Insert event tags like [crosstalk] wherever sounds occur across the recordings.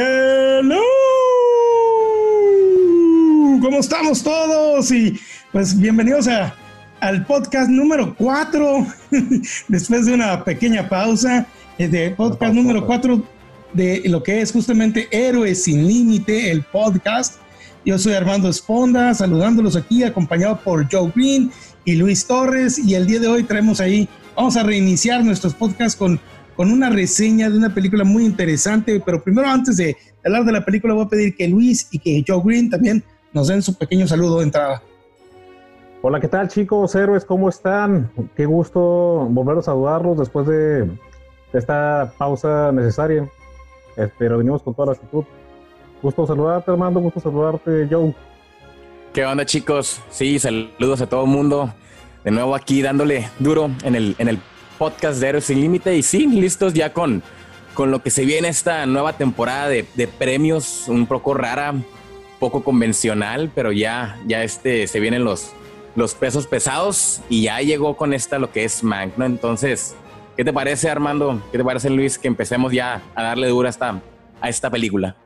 Hello. ¿Cómo estamos todos? Y pues bienvenidos a, al podcast número 4, [laughs] después de una pequeña pausa, eh, de podcast número 4 de lo que es justamente Héroes sin Límite, el podcast. Yo soy Armando Esponda, saludándolos aquí, acompañado por Joe Green y Luis Torres. Y el día de hoy traemos ahí, vamos a reiniciar nuestros podcasts con, con una reseña de una película muy interesante. Pero primero, antes de hablar de la película, voy a pedir que Luis y que Joe Green también nos den su pequeño saludo de entrada. Hola, ¿qué tal chicos, héroes? ¿Cómo están? Qué gusto volver a saludarlos después de esta pausa necesaria. Pero venimos con toda la actitud. Gusto saludarte, Armando. Gusto saludarte, Joe. ¿Qué onda, chicos? Sí, saludos a todo el mundo. De nuevo aquí dándole duro en el, en el podcast de Héroes Sin Límite. Y sí, listos ya con, con lo que se viene esta nueva temporada de, de premios, un poco rara, poco convencional, pero ya, ya este, se vienen los, los pesos pesados y ya llegó con esta lo que es Mank, ¿no? Entonces, ¿qué te parece, Armando? ¿Qué te parece, Luis, que empecemos ya a darle dura a esta, a esta película?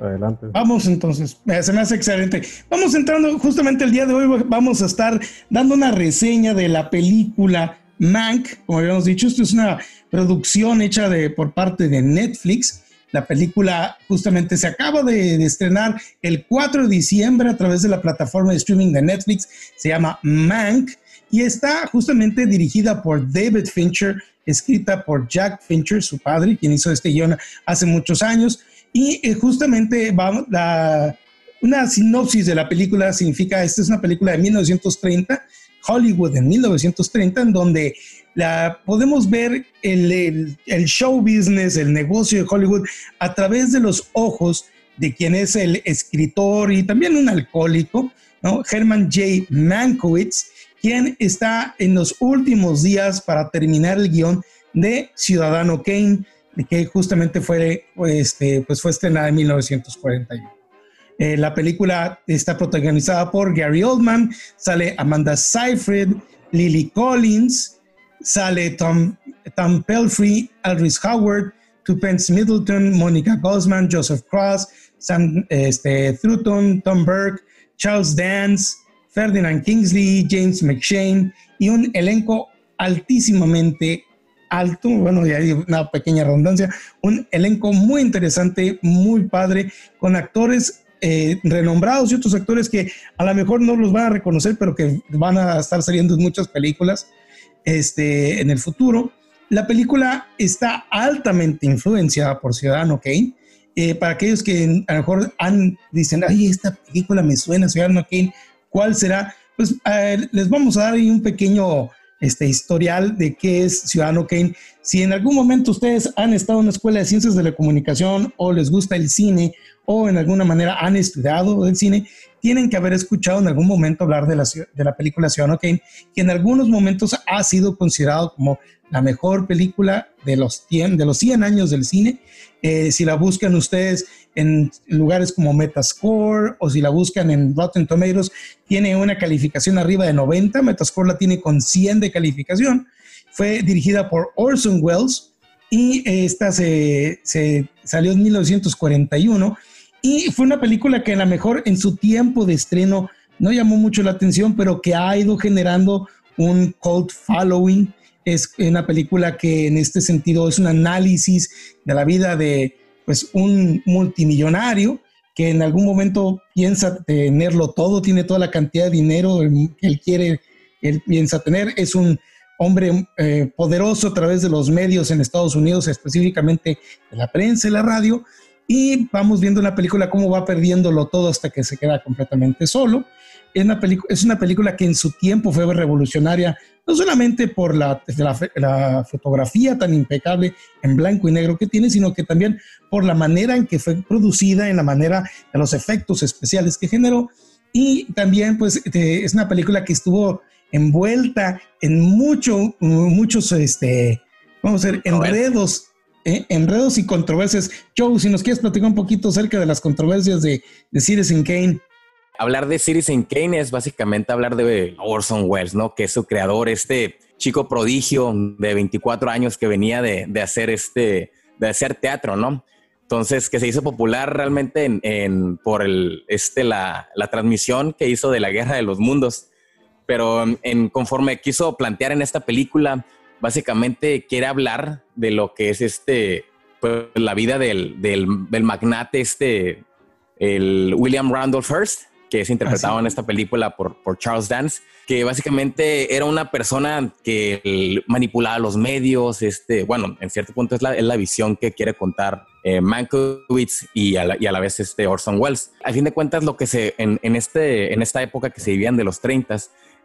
Adelante. Vamos entonces, eh, se me hace excelente. Vamos entrando justamente el día de hoy, vamos a estar dando una reseña de la película Mank, como habíamos dicho, esto es una producción hecha por parte de Netflix. La película justamente se acaba de, estrenar el 4 de diciembre a través de la plataforma de streaming de Netflix. Se llama Mank y está justamente dirigida por David Fincher, escrita por Jack Fincher, su padre, quien hizo este guion hace muchos años. Y eh, justamente va, la, una sinopsis de la película significa, esta es una película de 1930, Hollywood en 1930, en donde la, podemos ver el, show business, el negocio de Hollywood a través de los ojos de quien es el escritor y también un alcohólico, ¿no? Herman J. Mankiewicz, quien está en los últimos días para terminar el guion de Ciudadano Kane, que justamente fue, este, pues fue estrenada en 1941. Eh, la película está protagonizada por Gary Oldman, sale Amanda Seyfried, Lily Collins, sale Tom, Tom Pelfrey, Aldrich Howard, Tupence Middleton, Monica Gosman, Joseph Cross, Sam este, Tom Burke, Charles Dance, Ferdinand Kingsley, James McShane y un elenco altísimamente alto, bueno, ya hay una pequeña redundancia, un elenco muy interesante, muy padre, con actores eh, renombrados y otros actores que a lo mejor no los van a reconocer, pero que van a estar saliendo en muchas películas este, en el futuro. La película está altamente influenciada por Ciudadano Kane. Eh, para aquellos que a lo mejor han, dicen, ay, esta película me suena, Ciudadano Kane, ¿cuál será? Pues eh, les vamos a dar ahí un pequeño este historial de qué es Ciudadano Kane. Si en algún momento ustedes han estado en una escuela de ciencias de la comunicación o les gusta el cine o en alguna manera han estudiado el cine, tienen que haber escuchado en algún momento hablar de la, de la película Ciudadano Kane, que en algunos momentos ha sido considerado como la mejor película de los 100, de los 100 años del cine. Eh, si la buscan ustedes en lugares como Metascore o si la buscan en Rotten Tomatoes, tiene una calificación arriba de 90. Metascore la tiene con 100 de calificación. Fue dirigida por Orson Welles y esta se, se salió en 1941 y fue una película que a lo mejor en su tiempo de estreno no llamó mucho la atención, pero que ha ido generando un cult following. Es una película que en este sentido es un análisis de la vida de pues un multimillonario que en algún momento piensa tenerlo todo, tiene toda la cantidad de dinero que él quiere, él piensa tener, es un hombre eh, poderoso a través de los medios en Estados Unidos, específicamente de la prensa y la radio, y vamos viendo en la película cómo va perdiéndolo todo hasta que se queda completamente solo. Es una, es una película que en su tiempo fue revolucionaria, no solamente por la, la, la, fotografía tan impecable en blanco y negro que tiene, sino que también por la manera en que fue producida, en la manera de los efectos especiales que generó. Y también, pues, es una película que estuvo envuelta en mucho, muchos, este, vamos a ver, enredos eh, enredos y controversias. Joe, si nos quieres platicar un poquito acerca de las controversias de, de Citizen Kane. Hablar de Citizen Kane es básicamente hablar de Orson Welles, ¿no? Que es su creador, este chico prodigio de 24 años que venía de, de hacer este, de hacer teatro, ¿no? Entonces, que se hizo popular realmente en, por el, este, la, la, transmisión que hizo de la Guerra de los Mundos. Pero en, conforme quiso plantear en esta película, básicamente quiere hablar de lo que es este, pues, la vida del, del, del magnate, este, el William Randolph Hearst, que es interpretado en esta película por, por, Charles Dance, que básicamente era una persona que manipulaba los medios, este, bueno, en cierto punto es la, es la visión que quiere contar eh, Mankiewicz y a, la, y a, la, vez este Orson Welles. A fin de cuentas, lo que se, en, en, este, en esta época que se vivían de los 30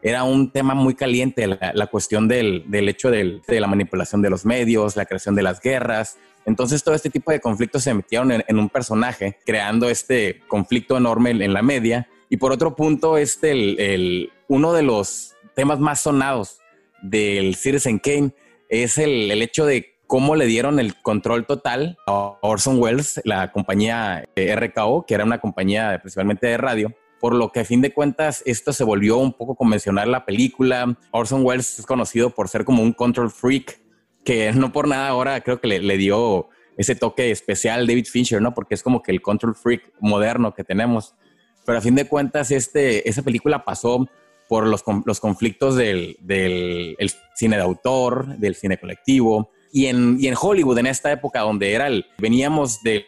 era un tema muy caliente, la, cuestión del, del hecho del, de la manipulación de los medios, la creación de las guerras, entonces todo este tipo de conflictos se metieron en, un personaje, creando este conflicto enorme en, la media. Y por otro punto, este, el, el, uno de los temas más sonados del Citizen Kane es el, el, hecho de cómo le dieron el control total a Orson Welles, la compañía RKO, que era una compañía principalmente de radio, por lo que a fin de cuentas esto se volvió un poco convencional la película. Orson Welles es conocido por ser como un control freak, que [laughs] no por nada ahora creo que le, le dio ese toque especial David Fincher, ¿no? Porque es como que el control freak moderno que tenemos pero a fin de cuentas este, esa película pasó por los, los conflictos del, del el cine de autor, del cine colectivo, y en, y en Hollywood, en esta época donde era el, veníamos de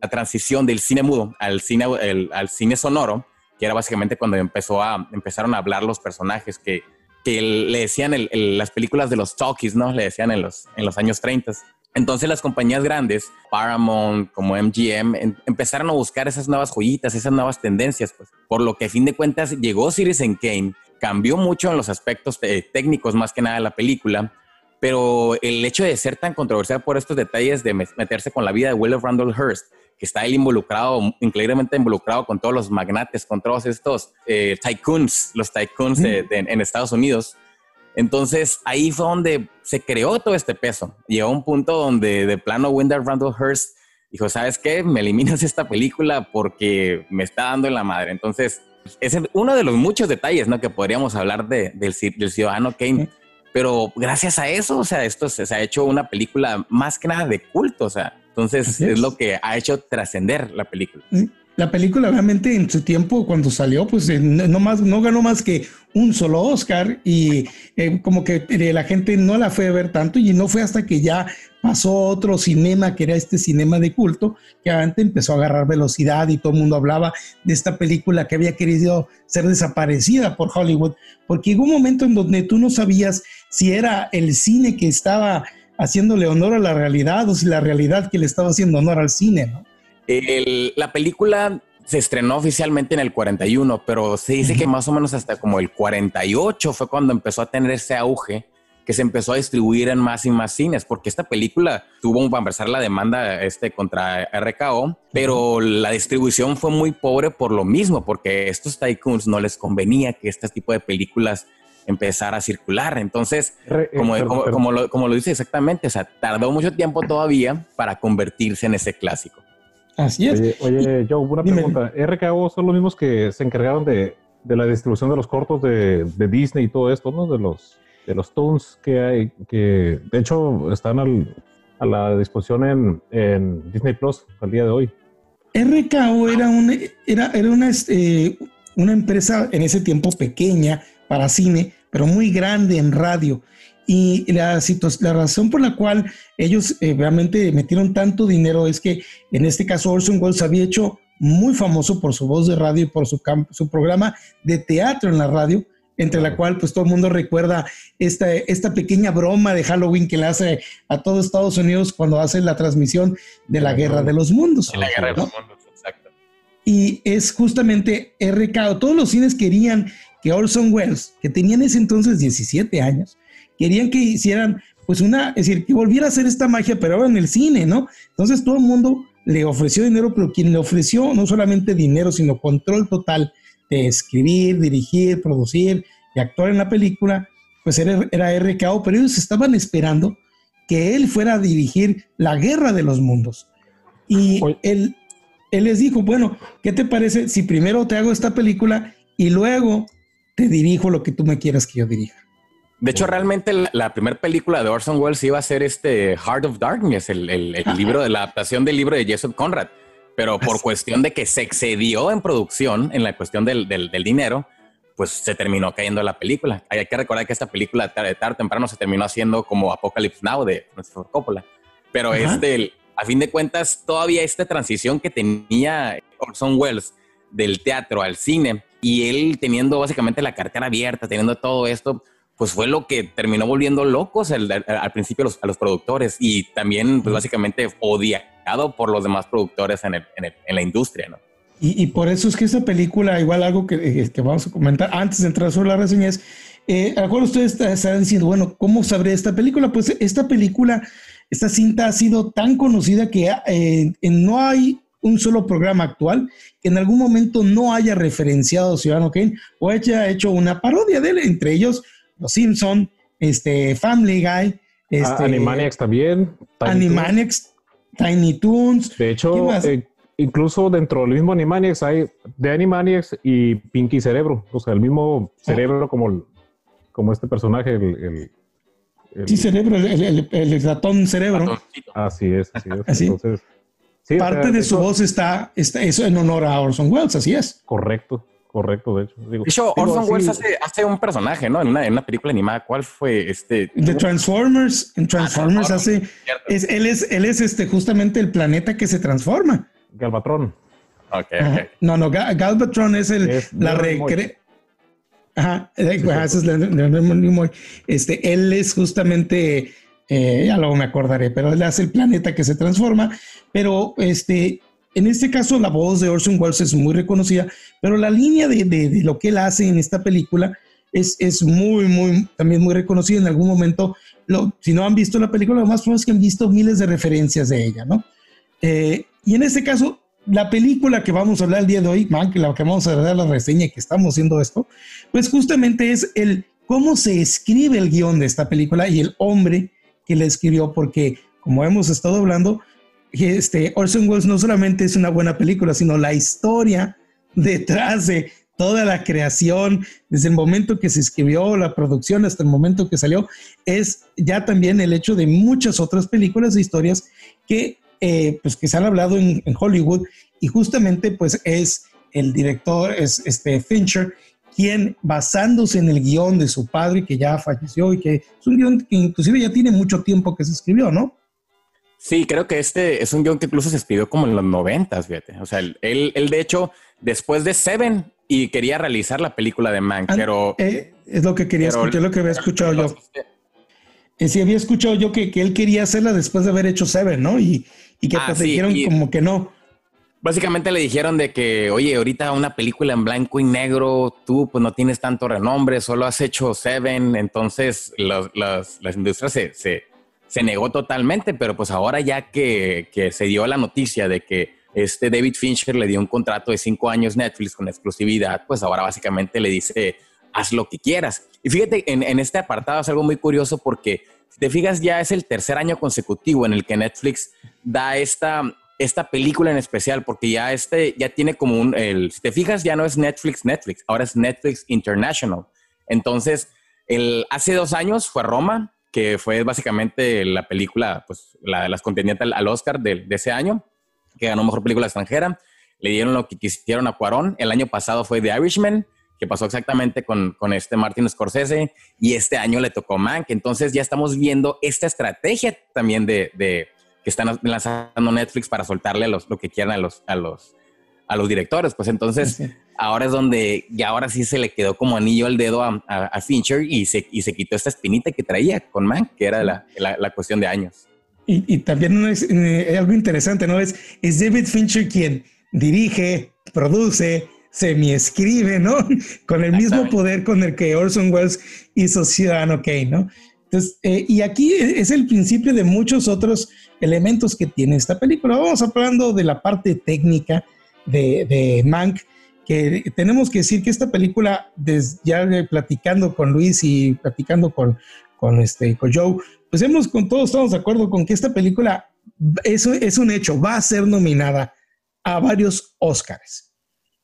la transición del cine mudo al cine, al cine sonoro, que era básicamente cuando empezó a, empezaron a hablar los personajes que, que le decían el, las películas de los talkies, ¿no? Le decían en los, en los años 30. Entonces las compañías grandes, Paramount, como MGM, em, empezaron a buscar esas nuevas joyitas, esas nuevas tendencias, pues, por lo que a fin de cuentas llegó Citizen Kane, cambió mucho en los aspectos eh, técnicos más que nada de la película, pero el hecho de ser tan controversial por estos detalles de meterse con la vida de William Randall Hearst, que está él involucrado, increíblemente involucrado con todos los magnates, con todos estos eh, tycoons, los tycoons de, de, en Estados Unidos, entonces ahí fue donde se creó todo este peso. Llegó a un punto donde de plano Wendell Randall Hearst dijo, ¿sabes qué? Me eliminas esta película porque me está dando en la madre. Entonces, es uno de los muchos detalles ¿no? que podríamos hablar de, del, del, ciudadano Kane. Pero gracias a eso, o sea, esto se, se, ha hecho una película más que nada de culto, o sea, entonces es. es. lo que ha hecho trascender la película. ¿Sí? la película realmente en su tiempo cuando salió pues eh, no más no ganó más que un solo Oscar y eh, como que eh, la gente no la fue a ver tanto y no fue hasta que ya pasó otro cinema que era este cinema de culto que antes empezó a agarrar velocidad y todo el mundo hablaba de esta película que había querido ser desaparecida por Hollywood porque llegó un momento en donde tú no sabías si era el cine que estaba haciéndole honor a la realidad o si la realidad que le estaba haciendo honor al cine, ¿no? El, la película se estrenó oficialmente en el 41, pero se dice uh -huh. que más o menos hasta como el 48 fue cuando empezó a tener ese auge que se empezó a distribuir en más y más cines, porque esta película tuvo para empezar la demanda este, contra RKO, pero uh -huh. la distribución fue muy pobre por lo mismo, porque a estos tycoons no les convenía que este tipo de películas empezara a circular. Entonces, Re, como, como, lo, como, lo, dice exactamente, o sea, tardó mucho tiempo todavía para convertirse en ese clásico. Así es. Oye, oye Joe, una Dime. pregunta. ¿RKO son los mismos que se encargaron de, de la distribución de los cortos de, de, Disney y todo esto, ¿no? De los, de los Toons que hay, que de hecho están al, a la disposición en, en, Disney Plus al día de hoy. RKO era una, era, era una, eh, una empresa en ese tiempo pequeña para cine, pero muy grande en radio. Y la, la razón por la cual ellos eh, realmente metieron tanto dinero es que en este caso Orson Welles había hecho muy famoso por su voz de radio y por su, su programa de teatro en la radio, entre la cual pues todo el mundo recuerda esta, esta pequeña broma de Halloween que le hace a todo Estados Unidos cuando hace la transmisión de la Guerra de los Mundos. De la Guerra ¿no? de los Mundos, exacto. Y es justamente RK, todos los cines querían que Orson Welles, que tenía en ese entonces 17 años, querían que hicieran, pues una, es decir, que volviera a hacer esta magia, pero ahora en el cine, ¿no? Entonces todo el mundo le ofreció dinero, pero quien le ofreció no solamente dinero, sino control total de escribir, dirigir, producir y actuar en la película, pues era, era RKO, pero ellos estaban esperando que él fuera a dirigir la guerra de los mundos. Y él, él les dijo, bueno, ¿qué te parece si primero te hago esta película y luego te dirijo lo que tú me quieras que yo dirija? De hecho, realmente la, primera película de Orson Welles iba a ser este Heart of Darkness, el, libro de la adaptación del libro de Joseph Conrad. Pero por cuestión de que se excedió en producción, en la cuestión del, dinero, pues se terminó cayendo la película. Hay que recordar que esta película tarde, tarde temprano se terminó haciendo como Apocalypse Now de Francis Coppola. Pero este, a fin de cuentas, todavía esta transición que tenía Orson Welles del teatro al cine y él teniendo básicamente la cartera abierta, teniendo todo esto, pues fue lo que terminó volviendo locos al principio a los, productores y también pues básicamente odiado por los demás productores en, la industria, ¿no? Y, por eso es que esta película, igual algo que, eh, vamos a comentar antes de entrar sobre las reseñas, eh, a ustedes están diciendo, bueno, ¿cómo sabré esta película? Pues esta película, esta cinta ha sido tan conocida que eh, no hay un solo programa actual que en algún momento no haya referenciado a Ciudadano Kane o haya hecho una parodia de él, entre ellos Los Simpson, este, Family Guy, ah, este, Animaniacs también. Tiny Animaniacs, Tiny Toons. De hecho, eh, incluso dentro del mismo Animaniacs hay de Animaniacs y Pinky Cerebro, o sea, el mismo cerebro como, como este personaje, el, sí, cerebro, el, ratón cerebro. Así es, así es. Entonces, Parte de, su voz está, está, eso en honor a Orson Welles, así es. Correcto, correcto, de hecho. de hecho, Orson Welles hace, un personaje, ¿no? En una, en una, película animada. ¿Cuál fue este? De Transformers. En Transformers, hace. Es, él, es, él es este, justamente el planeta que se transforma. Galvatron. Ok, ok. No, no, Galvatron es el, la recre... Ajá, es la, este, él es justamente eh, ya luego me acordaré, pero él hace el planeta que se transforma, pero este, en este caso la voz de Orson Welles es muy reconocida, pero la línea de, de, lo que él hace en esta película es, es, muy, muy, también muy reconocida en algún momento. Si no han visto la película, lo más probable es que han visto miles de referencias de ella, ¿no? Eh, y en este caso, la película que vamos a hablar el día de hoy, man, que la que vamos a dar la reseña y que estamos haciendo esto, pues justamente es el cómo se escribe el guion de esta película y el hombre que le escribió, porque como hemos estado hablando, este, Orson Welles no solamente es una buena película, sino la historia detrás de toda la creación, desde el momento que se escribió, la producción hasta el momento que salió, es ya también el hecho de muchas otras películas e historias que, eh, pues, que se han hablado en, en, Hollywood y justamente pues es el director, es este Fincher, quien basándose en el guion de su padre que ya falleció y que es un guion que inclusive ya tiene mucho tiempo que se escribió, ¿no? Sí, creo que este es un guion que incluso se escribió como en los noventas, fíjate. O sea, él, él, de hecho, después de Seven y quería realizar la película de Mank, pero... Eh, es lo que quería escuchar, lo que había escuchado yo. Eh, sí, había escuchado yo que, que, él quería hacerla después de haber hecho Seven, ¿no? Y, y que ah, pues dijeron como que no. Básicamente le dijeron de que, oye, ahorita una película en blanco y negro, tú pues no tienes tanto renombre, solo has hecho Seven, entonces las, las, industrias se, se, se, negó totalmente, pero pues ahora ya que, que, se dio la noticia de que este David Fincher le dio un contrato de cinco años Netflix con exclusividad, pues ahora básicamente le dice, haz lo que quieras. Y fíjate, en, en este apartado es algo muy curioso porque, si te fijas, ya es el tercer año consecutivo en el que Netflix da esta esta película en especial, porque ya este ya tiene como un, el, si te fijas, ya no es Netflix, Netflix, ahora es Netflix International. Entonces, el, hace dos años fue Roma, que fue básicamente la película, pues, la, las contendientes al, Oscar de, ese año, que ganó Mejor Película Extranjera. Le dieron lo que quisieron a Cuarón. El año pasado fue The Irishman, que pasó exactamente con, con este Martin Scorsese, y este año le tocó Mank. Entonces ya estamos viendo esta estrategia también de, de que están lanzando Netflix para soltarle a los, lo que quieran a los, a los, a los directores. Pues entonces, ahora es donde, y ahora sí se le quedó como anillo al dedo a, Fincher y se, y se quitó esta espinita que traía con Mank, que era la, la, cuestión de años. Y, y también es, eh, algo interesante, ¿no? Es, es David Fincher quien dirige, produce, semi-escribe, ¿no? [laughs] Con el mismo poder con el que Orson Welles hizo Ciudadano Kane, ¿no? Entonces, eh, y aquí es el principio de muchos otros elementos que tiene esta película. Vamos hablando de la parte técnica de, de Mank, que tenemos que decir que esta película, ya platicando con Luis y platicando con, con, este, con Joe, pues hemos con todos estamos de acuerdo con que esta película, eso es un hecho, va a ser nominada a varios Oscars.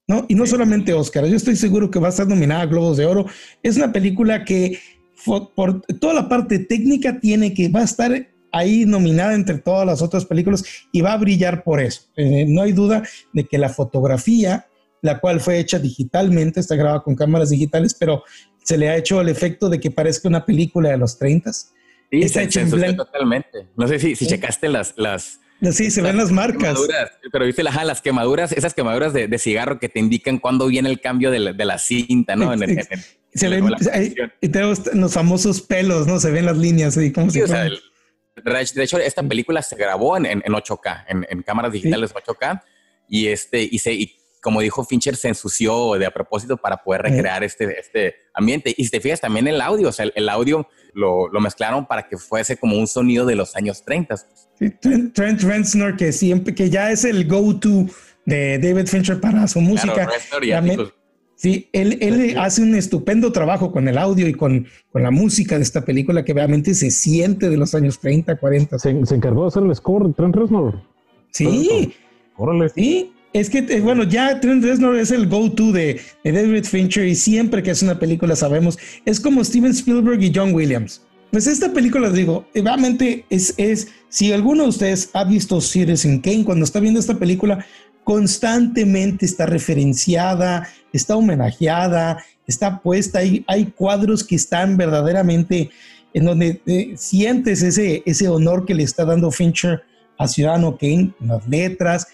¿no? Y no solamente Oscars, yo estoy seguro que va a estar nominada a Globos de Oro. Es una película que por toda la parte técnica tiene que, va a estar ahí nominada entre todas las otras películas y va a brillar por eso. Eh, no hay duda de que la fotografía, la cual fue hecha digitalmente, está grabada con cámaras digitales, pero se le ha hecho el efecto de que parezca una película de los 30. Sí, está hecha en totalmente. No sé si, si checaste las, las, Sí, se ven las marcas. Pero viste las quemaduras, esas quemaduras de, cigarro que te indican cuándo viene el cambio de la, cinta, ¿no? Se ven, y tenemos los famosos pelos, ¿no? Se ven las líneas, y como sí, o sea, de hecho, esta película se grabó en, en, 8K, en, cámaras digitales 8K, y este, y se, como dijo Fincher, se ensució de a propósito para poder recrear este, este ambiente. Y si te fijas también el audio, o sea, el, audio lo, lo, mezclaron para que fuese como un sonido de los años 30. Sí, Trent, Reznor, que siempre, que ya es el go-to de David Fincher para su música. Sí, él, él hace un estupendo trabajo con el audio y con, con, la música de esta película que realmente se siente de los años 30, 40. Se, encargó de hacer el score de Trent Reznor. Sí. Órale. Sí. Es que, eh, bueno, ya Trent Reznor es el go-to de, de, David Fincher y siempre que hace una película sabemos, es como Steven Spielberg y John Williams. Pues esta película, digo, realmente es, es, si alguno de ustedes ha visto Citizen Kane, cuando está viendo esta película, constantemente está referenciada, está homenajeada, está puesta, hay, hay cuadros que están verdaderamente en donde eh, sientes ese, ese honor que le está dando Fincher a Ciudadano Kane, en las letras.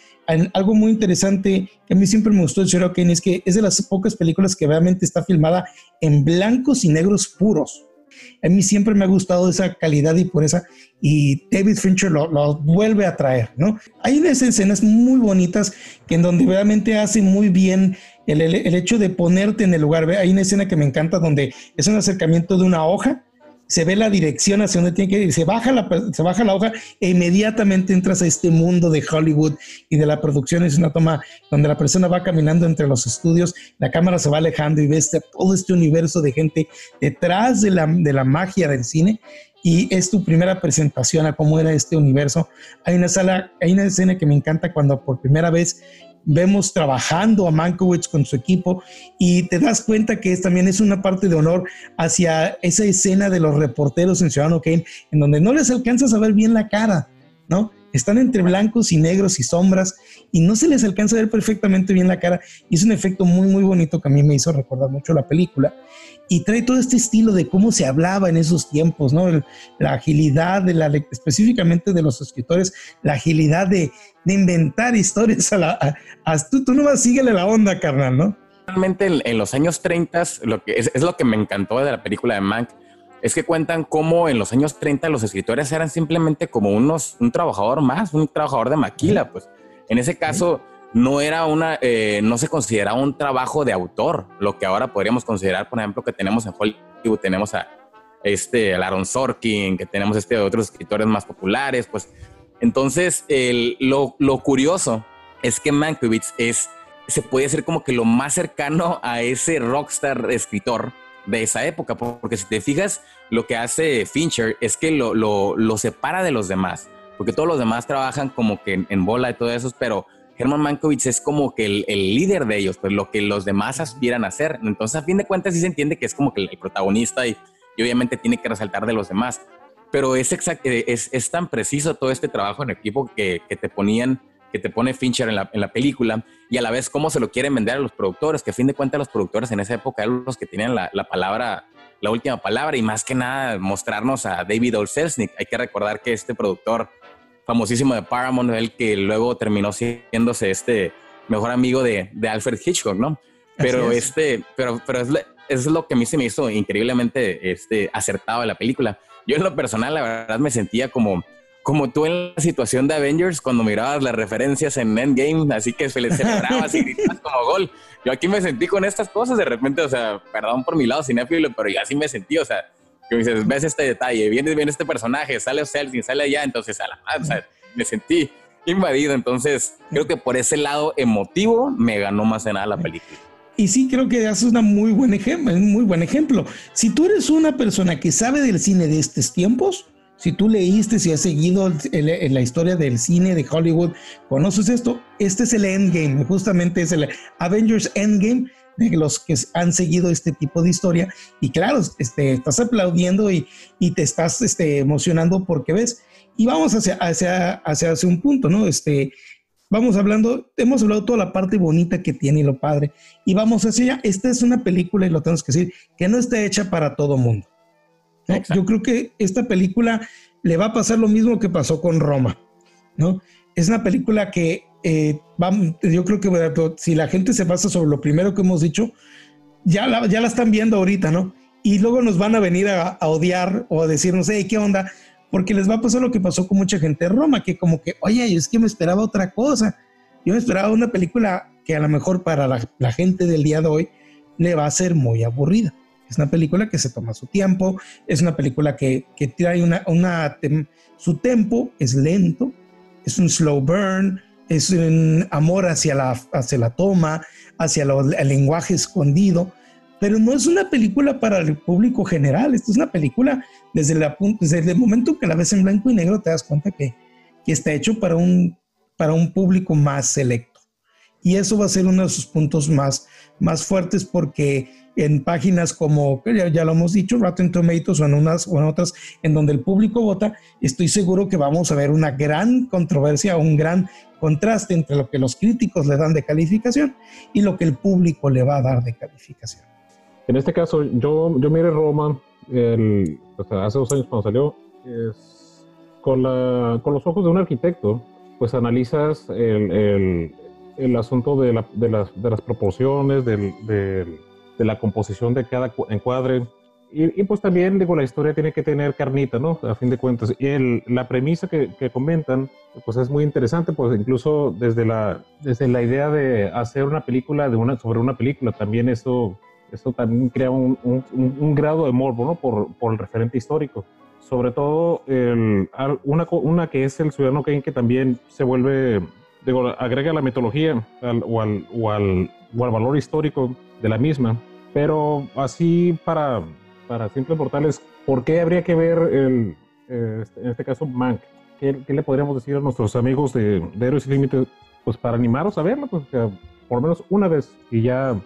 algo muy interesante que a mí siempre me gustó de Ciudadano Kane es que es de las pocas películas que realmente está filmada en blancos y negros puros. A mí siempre me ha gustado esa calidad y pureza y David Fincher lo, vuelve a traer, ¿no? Hay unas escenas muy bonitas que en donde realmente hace muy bien el, el, hecho de ponerte en el lugar. Hay una escena que me encanta donde es un acercamiento de una hoja se ve la dirección hacia donde tiene que ir, se baja la, se baja la hoja e inmediatamente entras a este mundo de Hollywood y de la producción. Es una toma donde la persona va caminando entre los estudios, la cámara se va alejando y ves todo este universo de gente detrás de la, de la magia del cine y es tu primera presentación a cómo era este universo. Hay una sala, hay una escena que me encanta cuando por primera vez vemos trabajando a Mankiewicz con su equipo y te das cuenta que es, también es una parte de honor hacia esa escena de los reporteros en Ciudadano Kane, en donde no les alcanzas a ver bien la cara, ¿no? Están entre blancos y negros y sombras y no se les alcanza a ver perfectamente bien la cara. Y es un efecto muy, muy bonito que a mí me hizo recordar mucho la película. Y trae todo este estilo de cómo se hablaba en esos tiempos, ¿no? la agilidad, de la, específicamente de los escritores, la agilidad de, de inventar historias a la... tú, tú nomás síguele la onda, carnal, ¿no? Realmente en, los años 30, lo que es, es, lo que me encantó de la película de Mank, es que cuentan cómo en los años 30 los escritores eran simplemente como unos, un trabajador más, un trabajador de maquila, pues. En ese caso, no era una, eh, no se consideraba un trabajo de autor, lo que ahora podríamos considerar, por ejemplo, que tenemos en Hollywood, tenemos a este, Aaron Sorkin, que tenemos este otros escritores más populares, pues. Entonces, lo, lo curioso es que Mankiewicz es, se puede decir como que lo más cercano a ese rockstar escritor, de esa época, porque si te fijas, lo que hace Fincher es que lo, lo, separa de los demás, porque todos los demás trabajan como que en, bola y todo eso, pero Herman Mankiewicz es como que el, líder de ellos, pues lo que los demás aspiran a hacer. Entonces, a fin de cuentas, sí se entiende que es como que el, protagonista y, obviamente tiene que resaltar de los demás. Pero es, es, es tan preciso todo este trabajo en equipo que, que te ponían que te pone Fincher en la, en la, película y a la vez cómo se lo quieren vender a los productores, que a fin de cuentas los productores en esa época eran los que tenían la, la palabra, la última palabra y más que nada mostrarnos a David O. Hay que recordar que este productor famosísimo de Paramount, el que luego terminó siéndose este mejor amigo de, de Alfred Hitchcock, ¿no? Pero este, pero, pero es, es, lo que a mí se me hizo increíblemente este, acertado de la película. Yo en lo personal, la verdad, me sentía como como tú en la situación de Avengers cuando mirabas las referencias en Endgame, así que se les celebrabas y gritabas como gol. Yo aquí me sentí con estas cosas de repente, o sea, perdón por mi lado cinéfilo, pero yo así me sentí, o sea, que me dices, ves este detalle, viene bien este personaje, sale Celsin, sale allá, entonces a la o sea, me sentí invadido, entonces creo que por ese lado emotivo me ganó más de nada la película. Y sí, creo que haces una muy buen ejemplo, un muy buen ejemplo. Si tú eres una persona que sabe del cine de estos tiempos, si tú leíste, si has seguido la historia del cine de Hollywood, conoces esto, este es el Endgame, justamente es el Avengers Endgame de los que han seguido este tipo de historia. Y claro, este, estás aplaudiendo y, y te estás este, emocionando porque ves. Y vamos hacia, hacia, hacia, hacia un punto, ¿no? Este, vamos hablando, hemos hablado toda la parte bonita que tiene y lo padre. Y vamos hacia allá. Esta es una película, y lo tenemos que decir, que no está hecha para todo mundo. Yo creo que esta película le va a pasar lo mismo que pasó con Roma, ¿no? Es una película que eh, yo creo que si la gente se basa sobre lo primero que hemos dicho, ya la, ya la están viendo ahorita, ¿no? Y luego nos van a venir a, odiar o a decirnos, hey, ¿qué onda? Porque les va a pasar lo que pasó con mucha gente de Roma, que como que, oye, es que me esperaba otra cosa. Yo me esperaba una película que a lo mejor para la, gente del día de hoy le va a ser muy aburrida. Es una película que se toma su tiempo, es una película que, que trae una, una su tempo es lento, es un slow burn, es un amor hacia la, hacia la toma, hacia el lenguaje escondido, pero no es una película para el público general, esto es una película desde, la, desde el momento que la ves en blanco y negro te das cuenta que, que está hecho para un, para un público más selecto. Y eso va a ser uno de sus puntos más, más fuertes porque en páginas como, ya, lo hemos dicho, Rotten Tomatoes o en unas o en otras en donde el público vota, estoy seguro que vamos a ver una gran controversia, un gran contraste entre lo que los críticos le dan de calificación y lo que el público le va a dar de calificación. En este caso, yo, yo miré Roma el, hace dos años cuando salió, es, con, la, con los ojos de un arquitecto, pues analizas el, el asunto de, la, de, las, de, las, proporciones, del, de la composición de cada encuadre. Y, pues también, digo, la historia tiene que tener carnita, ¿no? A fin de cuentas. Y el, la premisa que, que, comentan, pues es muy interesante, pues incluso desde la, desde la idea de hacer una película de una, sobre una película, también eso, eso también crea un, un, un grado de morbo, ¿no? Por, por, el referente histórico. Sobre todo, el, una, una que es el Ciudadano Kane, que también se vuelve, digo, agrega la mitología o, al, o, al, o al valor histórico de la misma pero así para, para simples mortales, ¿por qué habría que ver el, este, en este caso Mank? ¿Qué, ¿Qué, le podríamos decir a nuestros amigos de, de Héroes y Límites? Pues para animarlos a verlo, pues por lo menos una vez y ya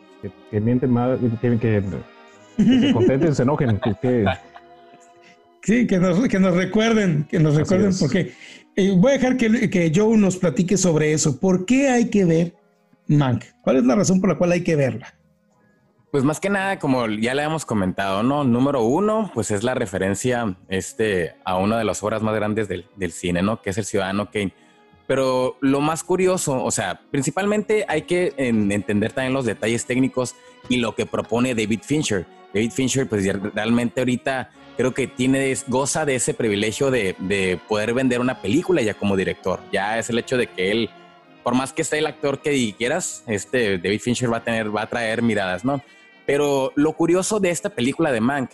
que, mienten más, que, que, se contenten, se enojen. Que, sí, que nos, que nos recuerden, que nos recuerden porque eh, voy a dejar que, que Joe nos platique sobre eso. ¿Por qué hay que ver Mank? ¿Cuál es la razón por la cual hay que verla? Pues más que nada, como ya le hemos comentado, ¿no? Número uno, pues es la referencia este, a una de las obras más grandes del, del cine, ¿no? Que es El Ciudadano Kane. Pero lo más curioso, o sea, principalmente hay que entender también los detalles técnicos y lo que propone David Fincher. David Fincher, pues realmente ahorita creo que tiene, goza de ese privilegio de, de, poder vender una película ya como director. Ya es el hecho de que él, por más que sea el actor que quieras, este David Fincher va a tener, va a traer miradas, ¿no? Pero lo curioso de esta película de Mank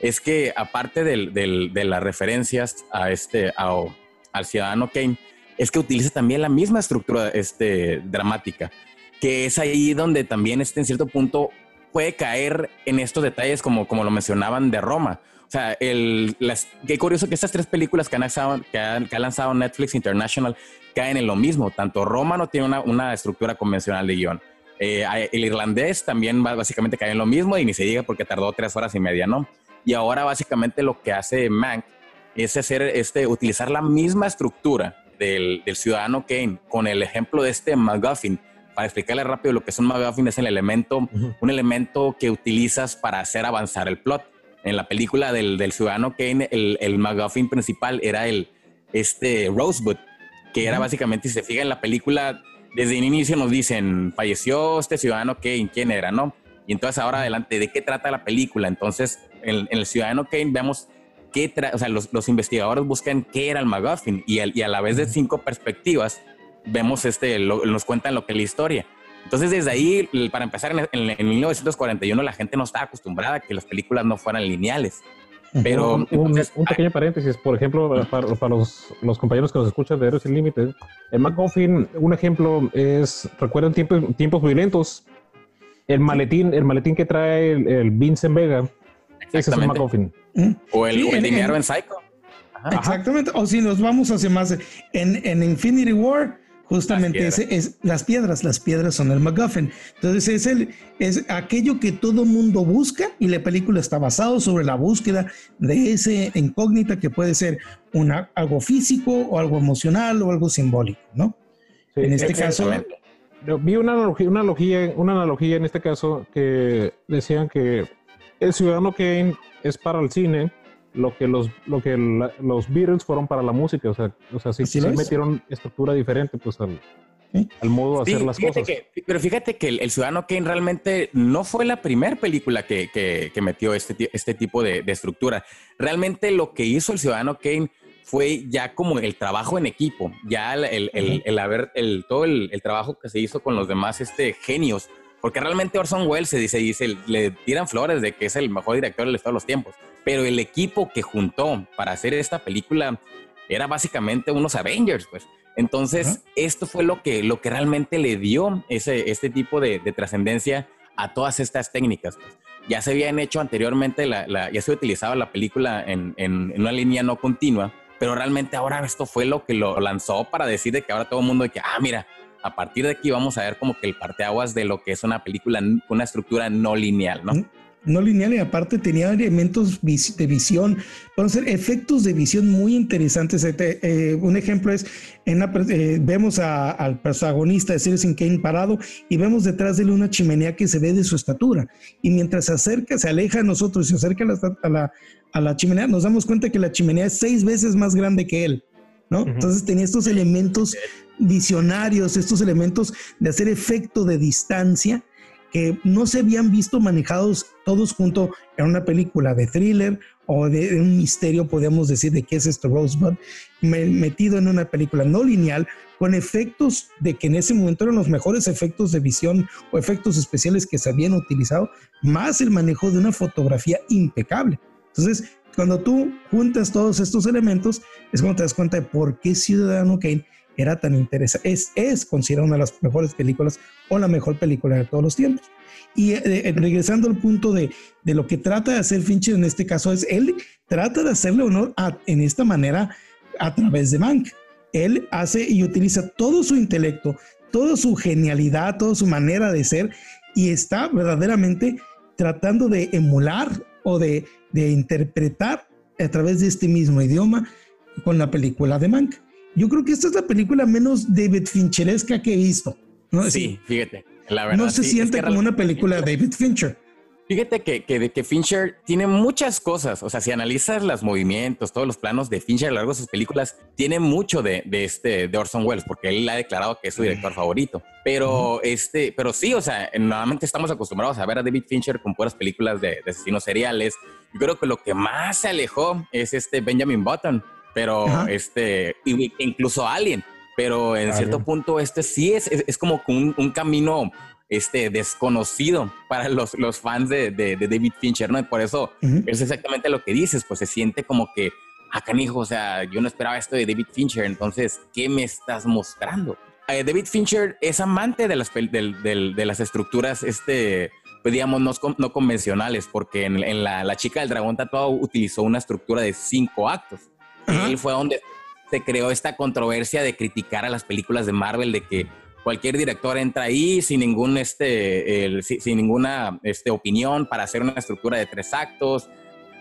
es que aparte de las referencias a este, al ciudadano Kane, es que utiliza también la misma estructura este, dramática, que es ahí donde también este, en cierto punto puede caer en estos detalles como, como lo mencionaban de Roma. O sea, el, qué curioso que estas tres películas que han, lanzado, que, ha lanzado Netflix International caen en lo mismo. Tanto Roma no tiene una, una estructura convencional de guion, eh, el irlandés también básicamente cae en lo mismo y ni se diga porque tardó tres horas y media, ¿no? Y ahora básicamente lo que hace Mank es hacer este, utilizar la misma estructura del, ciudadano Kane con el ejemplo de este McGuffin. Para explicarle rápido lo que es un McGuffin, es el elemento, un elemento que utilizas para hacer avanzar el plot. En la película del, ciudadano Kane, el, el McGuffin principal era el este Rosebud, que era básicamente, si se fija en la película, desde el inicio nos dicen, falleció este ciudadano Kane, ¿quién era, no? Y entonces ahora adelante, ¿de qué trata la película? Entonces, en, el ciudadano Kane vemos qué, o sea, los, investigadores buscan qué era el McGuffin y, y, a la vez de cinco perspectivas vemos este, nos cuentan lo que es la historia. Entonces, desde ahí, para empezar, en, en, 1941 la gente no estaba acostumbrada a que las películas no fueran lineales. Pero un, pequeño paréntesis, por ejemplo, para, los, los, compañeros que nos escuchan de Héroes Sin Límites, en McGuffin, un ejemplo es, recuerdan tiempos, tiempos violentos, el maletín, el maletín que trae el, Vincent Vega, ese es un McGuffin. O el, dinero en, Psycho. Exactamente, o si nos vamos hacia más, en, en Infinity War, Justamente ese es las piedras, las piedras son el MacGuffin. Entonces es el es aquello que todo mundo busca y la película está basada sobre la búsqueda de ese incógnita que puede ser una, algo físico o algo emocional o algo simbólico, ¿no? en este caso vi una analogía, una analogía, una analogía en este caso que decían que el Ciudadano Kane es para el cine lo que los lo que los Beatles fueron para la música, o sea, o sea, sí, metieron estructura diferente pues al, al modo de hacer las cosas. pero fíjate que el, Ciudadano Kane realmente no fue la primera película que, que, metió este, este tipo de, de, estructura. Realmente lo que hizo el Ciudadano Kane fue ya como el trabajo en equipo, ya el, el, el, haber, el, todo el, trabajo que se hizo con los demás este, genios, porque realmente Orson Welles se dice, dice, le tiran flores de que es el mejor director de todos los tiempos, pero el equipo que juntó para hacer esta película era básicamente unos Avengers, pues. Entonces, esto fue lo que, lo que realmente le dio ese, este tipo de, trascendencia a todas estas técnicas. Pues. Ya se habían hecho anteriormente, la, ya se utilizaba la película en, en, en una línea no continua, pero realmente ahora esto fue lo que lo lanzó para decir de que ahora todo el mundo de que, ah, mira, a partir de aquí vamos a ver como que el parteaguas de lo que es una película con una estructura no lineal, ¿no? no lineal y aparte tenía elementos de visión, pueden ser efectos de visión muy interesantes. Este, eh, un ejemplo es, en eh, vemos al protagonista de Citizen Kane parado y vemos detrás de él una chimenea que se ve de su estatura. Y mientras se acerca, se aleja de nosotros y se acerca a la, a la, chimenea, nos damos cuenta que la chimenea es seis veces más grande que él. ¿no? Entonces tenía estos elementos visionarios, estos elementos de hacer efecto de distancia que no se habían visto manejados todos juntos en una película de thriller o de, un misterio, podríamos decir, de qué es esto Rosebud, metido en una película no lineal, con efectos de que en ese momento eran los mejores efectos de visión o efectos especiales que se habían utilizado, más el manejo de una fotografía impecable. Entonces, cuando tú juntas todos estos elementos, es cuando te das cuenta de por qué Ciudadano Kane era tan interesante, es, es considerada una de las mejores películas o la mejor película de todos los tiempos. Y eh, eh, regresando al punto de, de, lo que trata de hacer Fincher en este caso, es él trata de hacerle honor a, en esta manera a través de Mank. Él hace y utiliza todo su intelecto, toda su genialidad, toda su manera de ser y está verdaderamente tratando de emular o de, de interpretar a través de este mismo idioma con la película de Mank. Yo creo que esta es la película menos David Fincheresca que he visto. ¿no? Sí, fíjate. La verdad, no se siente como una película de David Fincher. Fíjate que, que, que, Fincher tiene muchas cosas. O sea, si analizas los movimientos, todos los planos de Fincher a lo largo de sus películas, tiene mucho de, de este de Orson Welles, porque él ha declarado que es su director favorito. Pero este, pero sí, o sea, normalmente estamos acostumbrados a ver a David Fincher con puras películas de, de asesinos seriales. Yo creo que lo que más se alejó es este Benjamin Button pero este, incluso Alien, pero en cierto punto este sí es, es, como un, un, camino este, desconocido para los, los fans de, de, David Fincher, ¿no? Y por eso es exactamente lo que dices, pues se siente como que, ah, canijo, o sea, yo no esperaba esto de David Fincher, entonces, ¿qué me estás mostrando? Eh, David Fincher es amante de las, de, de las estructuras, este, pues digamos, no, no convencionales, porque en, en la, la, chica del dragón tatuado utilizó una estructura de cinco actos. Él fue donde se creó esta controversia de criticar a las películas de Marvel, de que cualquier director entra ahí sin ningún este sin, ninguna este, opinión para hacer una estructura de tres actos.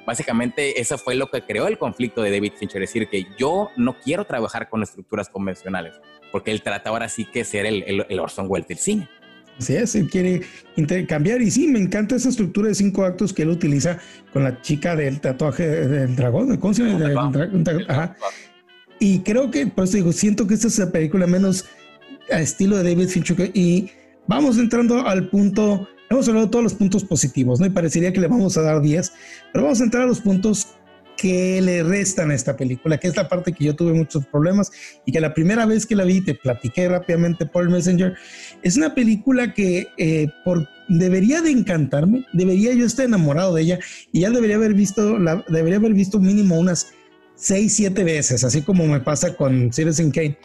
Básicamente eso fue lo que creó el conflicto de David Fincher, decir, que yo no quiero trabajar con estructuras convencionales, porque él trata ahora sí que ser el, el, Orson Welles del cine. Sí, él quiere intercambiar y sí, me encanta esa estructura de cinco actos que él utiliza con la chica del tatuaje del dragón, ¿cómo se llama? Y creo que, por eso digo, siento que esta es la película menos a estilo de David Fincher y vamos entrando al punto, hemos hablado de todos los puntos positivos, ¿no? Y parecería que le vamos a dar 10, pero vamos a entrar a los puntos que le restan a esta película, que es la parte que yo tuve muchos problemas y que la primera vez que la vi, te platiqué rápidamente por el Messenger, es una película que eh, por, debería de encantarme, debería yo estar enamorado de ella y ya debería haber visto, la, debería haber visto mínimo unas 6, 7 veces, así como me pasa con Citizen Kane.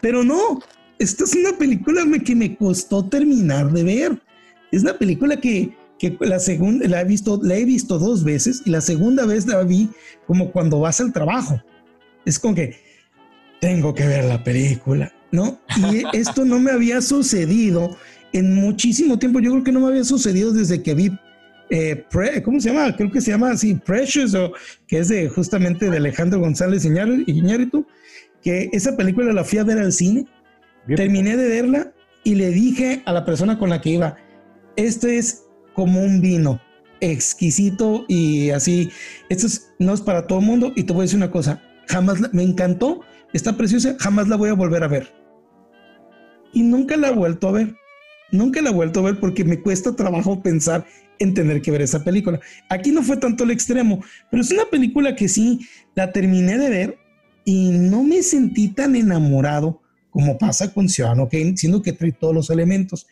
Pero no, esta es una película que me costó terminar de ver. Es una película que que la segunda la he visto, la he visto dos veces y la segunda vez la vi como cuando vas al trabajo. Es como que tengo que ver la película. ¿no? Y [laughs] esto no me había sucedido en muchísimo tiempo. Yo creo que no me había sucedido desde que vi, eh, ¿cómo se llama? Creo que se llama así, Precious, o que es de justamente de Alejandro González Iñárritu, que esa película la fui a ver al cine, terminé de verla y le dije a la persona con la que iba, este es como un vino, exquisito y así, esto no es para todo el mundo y te voy a decir una cosa, jamás me encantó, está preciosa, jamás la voy a volver a ver. Y nunca la he vuelto a ver. Nunca la he vuelto a ver porque me cuesta trabajo pensar en tener que ver esa película. Aquí no fue tanto el extremo, pero es una película que sí la terminé de ver y no me sentí tan enamorado como pasa con Ciudadano Kane, siendo que trae todos los elementos.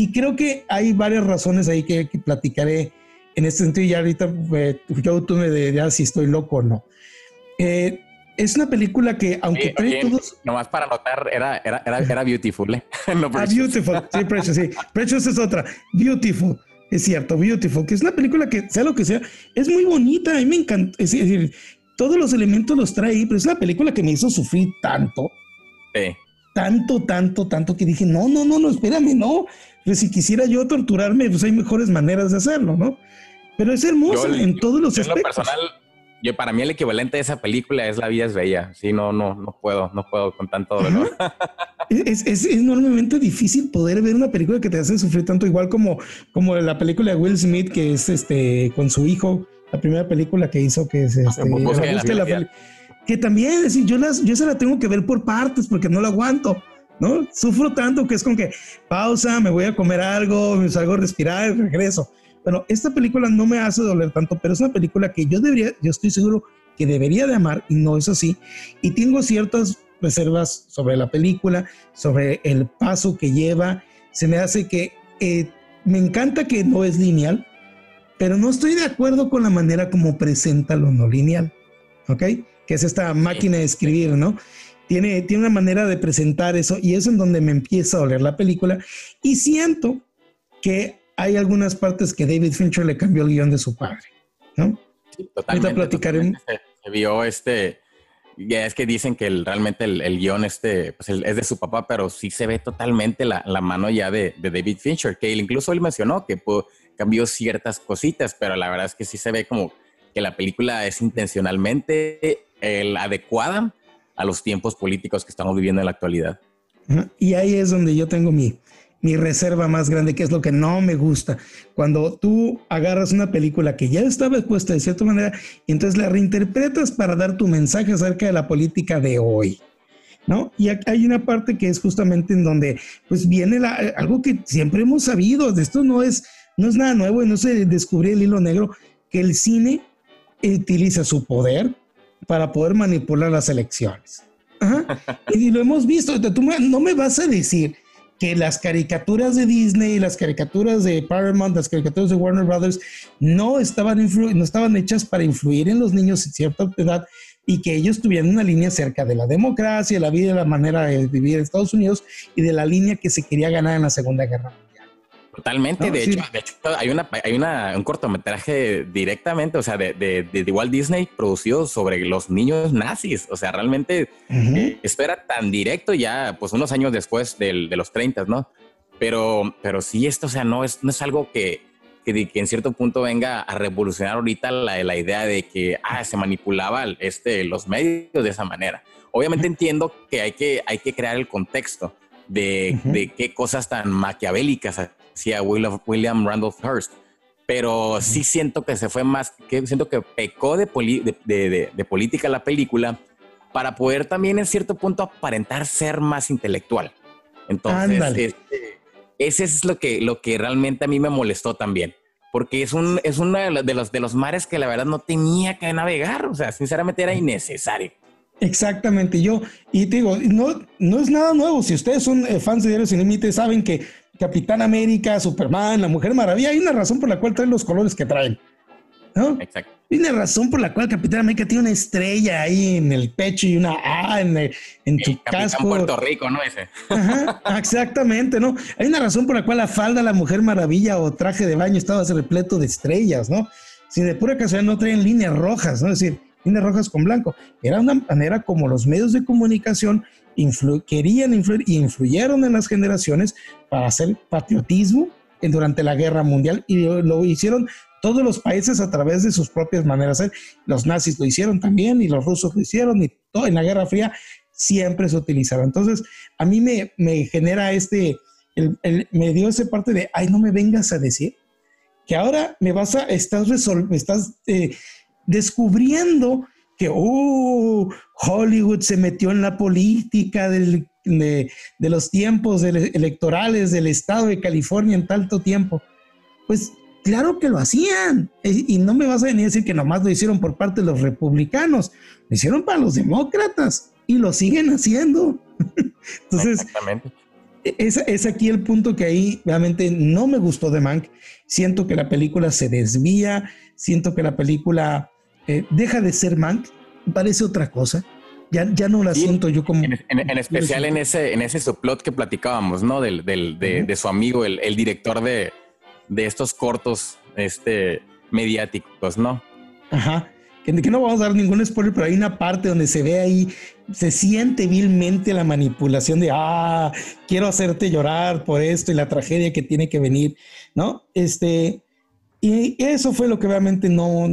Y creo que hay varias razones ahí que, platicaré en este sentido y ahorita eh, yo tú me dirás si estoy loco o no. Eh, es una película que, aunque trae todos. Nomás para notar, era, era, era, era Beautiful, ¿eh? [laughs] no ah, Beautiful, sí, Precious, sí. [laughs] Precious es otra. Beautiful, es cierto, Beautiful, que es una película que, sea lo que sea, es muy bonita, a mí me encanta. Es decir, todos los elementos los trae ahí, pero es una película que me hizo sufrir tanto. Sí. Tanto, tanto, tanto que dije, no, no, no, no, espérame, no. Pues si quisiera yo torturarme, pues hay mejores maneras de hacerlo, ¿no? Pero es hermosa en todos los aspectos. Lo personal, yo para mí el equivalente de esa película es La vida es bella. Sí, no, no, no puedo, no puedo con tanto dolor. es, es, enormemente difícil poder ver una película que te hace sufrir tanto, igual como, como la película de Will Smith, que es este con su hijo, la primera película que hizo, que es este, que también, es yo, las, yo se la tengo que ver por partes porque no la aguanto. ¿No? Sufro tanto que es como que pausa, me voy a comer algo, me salgo a respirar, regreso. Bueno, esta película no me hace doler tanto, pero es una película que yo debería, yo estoy seguro que debería de amar y no es así. Y tengo ciertas reservas sobre la película, sobre el paso que lleva. Se me hace que eh, me encanta que no es lineal, pero no estoy de acuerdo con la manera como presenta lo no lineal, ¿ok? Que es esta máquina de escribir, ¿no? Tiene, tiene una manera de presentar eso y es en donde me empieza a doler la película y siento que hay algunas partes que David Fincher le cambió el guion de su padre, ¿no? Sí, totalmente. platicaremos. Se, vio este, ya es que dicen que realmente el, guion este, pues es de su papá, pero sí se ve totalmente la, mano ya de, David Fincher, que incluso él mencionó que cambió ciertas cositas, pero la verdad es que sí se ve como que la película es intencionalmente adecuada a los tiempos políticos que estamos viviendo en la actualidad. Y ahí es donde yo tengo mi, mi reserva más grande, que es lo que no me gusta. Cuando tú agarras una película que ya estaba expuesta de cierta manera y entonces la reinterpretas para dar tu mensaje acerca de la política de hoy. ¿No? Y hay una parte que es justamente en donde pues viene la, algo que siempre hemos sabido, esto no es, no es nada nuevo y no se descubrió el hilo negro, que el cine utiliza su poder para poder manipular las elecciones. y lo hemos visto, tú no me vas a decir que las caricaturas de Disney, las caricaturas de Paramount, las caricaturas de Warner Brothers no estaban, no estaban hechas para influir en los niños en cierta edad y que ellos tuvieran una línea cerca de la democracia, la vida la manera de vivir en Estados Unidos y de la línea que se quería ganar en la Segunda Guerra Totalmente, de, hecho, de hecho hay una hay una, un cortometraje directamente, o sea, de, de, Walt Disney producido sobre los niños nazis, o sea, realmente eh, esto era tan directo ya, pues unos años después del, de los 30, ¿no? Pero, pero sí, esto, o sea, no es, no es algo que, que, en cierto punto venga a revolucionar ahorita la, la idea de que ah, se manipulaba este, los medios de esa manera. Obviamente entiendo que hay que, hay que crear el contexto de, de qué cosas tan maquiavélicas a William Randolph Hearst. Pero sí siento que se fue más, que siento que pecó de, de, política la película para poder también en cierto punto aparentar ser más intelectual. Entonces, este, ese es lo que, lo que realmente a mí me molestó también. Porque es, un, es uno de los, de los mares que la verdad no tenía que navegar. O sea, sinceramente era innecesario. Exactamente, yo, y te digo, no, no es nada nuevo. Si ustedes son eh, fans de Diarios Sin Límites, saben que Capitán América, Superman, la Mujer Maravilla, hay una razón por la cual traen los colores que traen. ¿no? Exacto. Hay una razón por la cual Capitán América tiene una estrella ahí en el pecho y una A en, el, en tu casco. Puerto Rico, ¿no? Ese. Ajá, exactamente, ¿no? Hay una razón por la cual la falda, la Mujer Maravilla o traje de baño estaba repleto de estrellas, ¿no? Si de pura casualidad no traen líneas rojas, ¿no? Es decir, líneas rojas con blanco. Era una manera como los medios de comunicación querían influir y influyeron en las generaciones para hacer patriotismo durante la guerra mundial y lo, hicieron todos los países a través de sus propias maneras de Los nazis lo hicieron también y los rusos lo hicieron y todo en la Guerra Fría siempre se utilizaba. Entonces, a mí me, me genera este, me dio esa parte de, ay, no me vengas a decir que ahora me vas a, estás, me estás eh, descubriendo que, oh, Hollywood se metió en la política de, los tiempos electorales del estado de California en tanto tiempo. Pues claro que lo hacían. Y, no me vas a venir a decir que nomás lo hicieron por parte de los republicanos. Lo hicieron para los demócratas y lo siguen haciendo. [laughs] Entonces, es, es, aquí el punto que ahí realmente no me gustó de Mank. Siento que la película se desvía, siento que la película eh, deja de ser Mank, parece otra cosa. Ya, ya no la siento yo como... En, especial en ese, en ese subplot que platicábamos, ¿no? Del, del de, de, su amigo, el, el director de, de, estos cortos este, mediáticos, ¿no? Ajá. Que, que, no vamos a dar ningún spoiler, pero hay una parte donde se ve ahí, se siente vilmente la manipulación de, ah, quiero hacerte llorar por esto y la tragedia que tiene que venir, ¿no? Este, y eso fue lo que realmente no,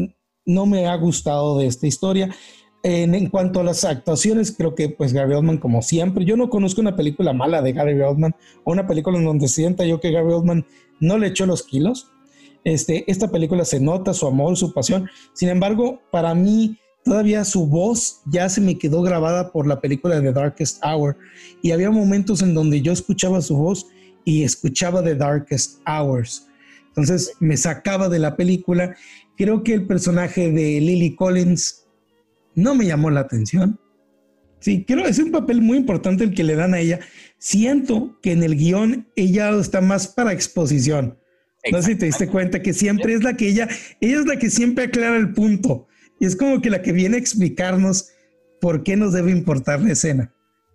no me ha gustado de esta historia. En, cuanto a las actuaciones, creo que pues Gary Oldman, como siempre, yo no conozco una película mala de Gary Oldman o una película en donde sienta yo que Gary Oldman no le echó los kilos. Este, esta película se nota su amor, su pasión. Sin embargo, para mí todavía su voz ya se me quedó grabada por la película The Darkest Hour y había momentos en donde yo escuchaba su voz y escuchaba The Darkest Hours. Entonces me sacaba de la película creo que el personaje de Lily Collins no me llamó la atención. Sí, creo que es un papel muy importante el que le dan a ella. Siento que en el guion ella está más para exposición. No sé si te diste cuenta que siempre es la que ella, ella es la que siempre aclara el punto. Y es como que la que viene a explicarnos por qué nos debe importar la escena.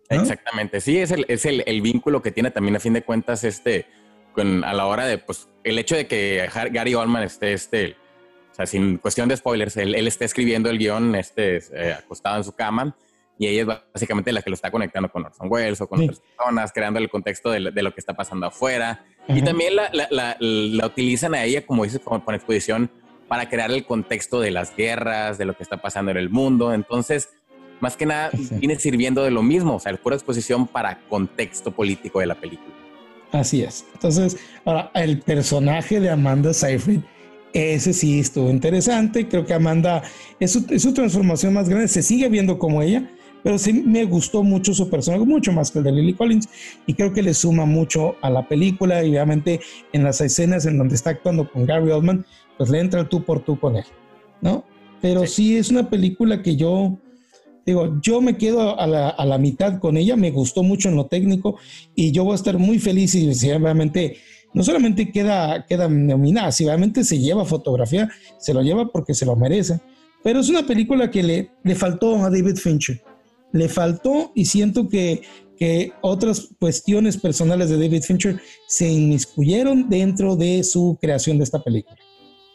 Exactamente, sí, es, el, es el, vínculo que tiene también a fin de cuentas este, con, a la hora de, pues, el hecho de que Gary Oldman esté este, o sea, sin cuestión de spoilers, él, está escribiendo el guion este, eh, acostado en su cama y ella es básicamente la que lo está conectando con Orson Welles o con otras personas, creando el contexto de, lo que está pasando afuera. Y también la, la, la, utilizan a ella, como dices, con, con exposición para crear el contexto de las guerras, de lo que está pasando en el mundo. Entonces, más que nada, viene sirviendo de lo mismo, o sea, pura exposición para contexto político de la película. Así es. Entonces, ahora, el personaje de Amanda Seyfried ese sí estuvo interesante. Creo que Amanda es su, transformación más grande. Se sigue viendo como ella, pero sí me gustó mucho su personaje, mucho más que el de Lily Collins. Y creo que le suma mucho a la película. Y obviamente en las escenas en donde está actuando con Gary Oldman, pues le entra tú por tú con él, ¿no? Pero sí, es una película que yo, digo, yo me quedo a la, a la, mitad con ella, me gustó mucho en lo técnico y yo voy a estar muy feliz y obviamente no solamente queda, queda nominada, realmente se lleva fotografía, se lo lleva porque se lo merece. Pero es una película que le, le faltó a David Fincher. Le faltó y siento que, que otras cuestiones personales de David Fincher se inmiscuyeron dentro de su creación de esta película.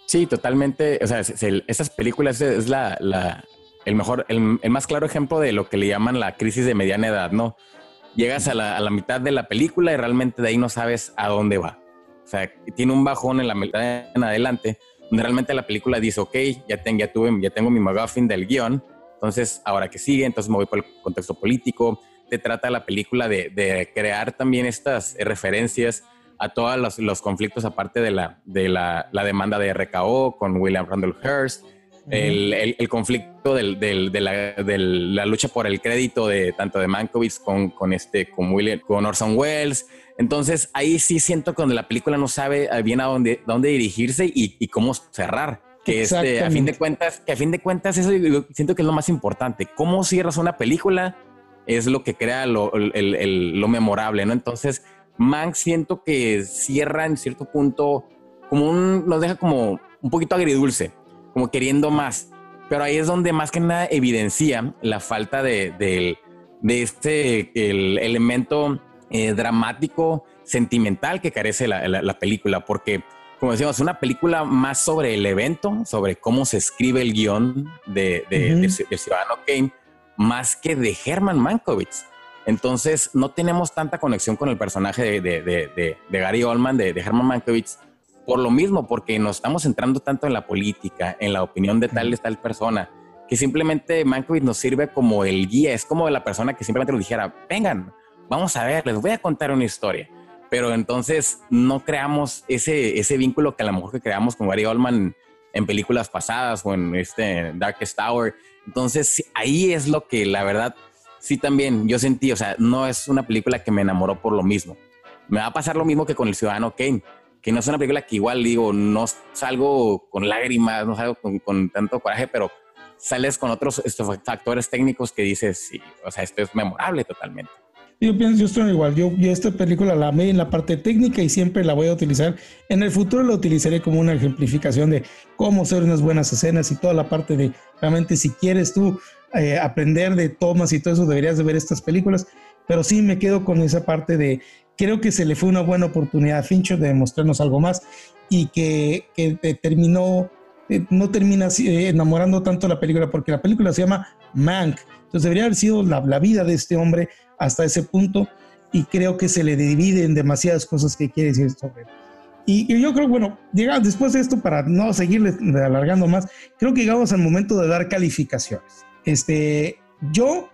Sí, totalmente. O sea, esas películas es la, la el mejor, el, el, más claro ejemplo de lo que le llaman la crisis de mediana edad, ¿no? Llegas a la, a la mitad de la película y realmente de ahí no sabes a dónde va. O sea, tiene un bajón en la mitad en adelante, donde realmente la película dice, ok, ya, tengo, ya, tuve, ya tengo mi McGuffin del guion, entonces ahora que sigue, entonces me voy por el contexto político. Te trata la película de, de crear también estas referencias a todos los, los, conflictos aparte de, la, de la, la, demanda de RKO con William Randolph Hearst, el, el, conflicto del, del, de, la, de, la, lucha por el crédito de tanto de Mankiewicz con, con, este, con, William, con Orson Welles, entonces ahí sí siento que la película no sabe bien a dónde, dónde dirigirse y, y cómo cerrar. Que este, a fin de cuentas, que a fin de cuentas eso siento que es lo más importante. Cómo cierras una película es lo que crea lo, el, lo memorable, ¿no? Entonces, Mank siento que cierra en cierto punto como un, nos deja como un poquito agridulce, como queriendo más. Pero ahí es donde más que nada evidencia la falta de, de, de este el elemento eh, dramático, sentimental que carece la, película, porque como decíamos, una película más sobre el evento, sobre cómo se escribe el guion de, de, Ciudadano Kane, más que de Herman Mankiewicz. Entonces, no tenemos tanta conexión con el personaje de, Gary Oldman, de, Herman Mankiewicz, por lo mismo, porque nos estamos centrando tanto en la política, en la opinión de tal y tal persona, que simplemente Mankiewicz nos sirve como el guía, es como la persona que simplemente nos dijera, vengan, vamos a ver, les voy a contar una historia pero entonces no creamos ese, ese vínculo que a lo mejor que creamos con Gary Oldman en películas pasadas o en este Darkest Tower. Entonces ahí es lo que la verdad sí también yo sentí, o sea, no es una película que me enamoró por lo mismo. Me va a pasar lo mismo que con El Ciudadano Kane, que no es una película que igual digo, no salgo con lágrimas, no salgo con, con tanto coraje, pero sales con otros factores técnicos que dices, sí, o sea, esto es memorable totalmente. Yo pienso, yo estoy igual. Yo, yo esta película la amé en la parte técnica y siempre la voy a utilizar. En el futuro la utilizaré como una ejemplificación de cómo hacer unas buenas escenas y toda la parte de realmente si quieres tú eh, aprender de tomas y todo eso, deberías de ver estas películas. Pero sí me quedo con esa parte de creo que se le fue una buena oportunidad a Fincher de mostrarnos algo más y que, que terminó, eh, no termina eh, enamorando tanto la película porque la película se llama Mank. Entonces debería haber sido la, la vida de este hombre hasta ese punto y creo que se le dividen demasiadas cosas que quiere decir sobre él. Y, yo creo, bueno, llega, después de esto, para no seguirle alargando más, creo que llegamos al momento de dar calificaciones. Este, yo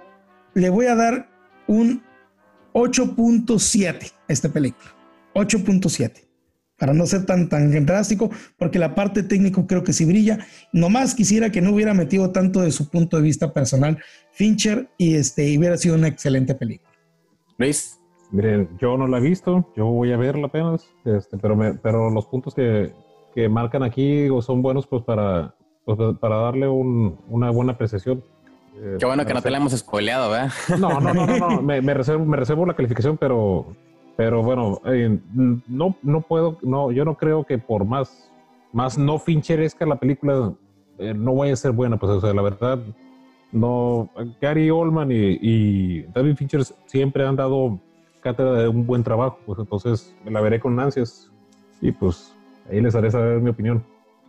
le voy a dar un 8.7 a esta película. 8.7 para no ser tan, tan drástico, porque la parte técnico creo que sí brilla. Nomás quisiera que no hubiera metido tanto de su punto de vista personal Fincher y, este, hubiera sido una excelente película. ¿Veis? Miren, yo no la he visto, yo voy a verla apenas, este, pero, pero los puntos que, que marcan aquí son buenos pues para, pues, para darle un, una buena apreciación. Eh, Qué bueno que no te la hemos spoileado, ¿verdad? [laughs] No, no, no, no, me, me, reservo, me reservo la calificación, pero pero bueno, eh, no, no puedo, no, yo no creo que por más, más no fincheresca la película eh, no vaya a ser buena. Pues, o sea, la verdad, no, Gary Oldman y, David Fincher siempre han dado cátedra de un buen trabajo, pues entonces la veré con ansias y pues ahí les haré saber mi opinión.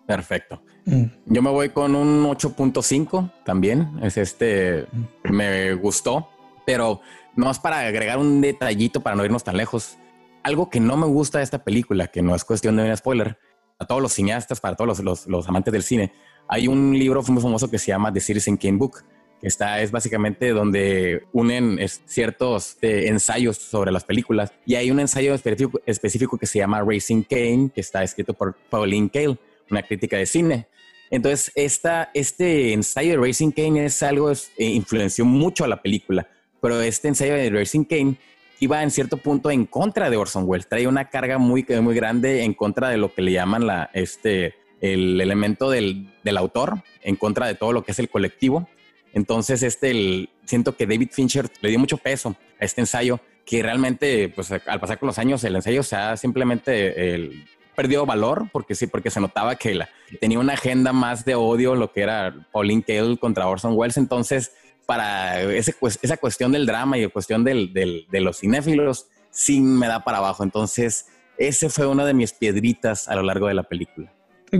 Perfecto. Mm. Yo me voy con un 8.5 también. Es este, me gustó, pero no es para agregar un detallito para no irnos tan lejos. Algo que no me gusta de esta película, que no es cuestión de un spoiler, a todos los cineastas, para todos los, los, amantes del cine, hay un libro muy famoso que se llama The Citizen Kane Book, que está, es básicamente donde unen ciertos eh, ensayos sobre las películas. Y hay un ensayo específico, específico que se llama Racing Kane, que está escrito por Pauline Kael, una crítica de cine. Entonces, esta, este ensayo de Racing Kane es algo, que eh, influenció mucho a la película pero este ensayo de Racing Kane iba en cierto punto en contra de Orson Welles, trae una carga muy, muy grande en contra de lo que le llaman la, este, el elemento del, del autor, en contra de todo lo que es el colectivo. Entonces, este, el, siento que David Fincher le dio mucho peso a este ensayo, que realmente, pues al pasar con los años, el ensayo se ha simplemente el, perdió valor, porque sí, porque se notaba que la, tenía una agenda más de odio, lo que era Pauline Kael contra Orson Welles. Entonces, para ese, esa cuestión del drama y la cuestión del, de los cinéfilos, sí me da para abajo. Entonces, ese fue una de mis piedritas a lo largo de la película.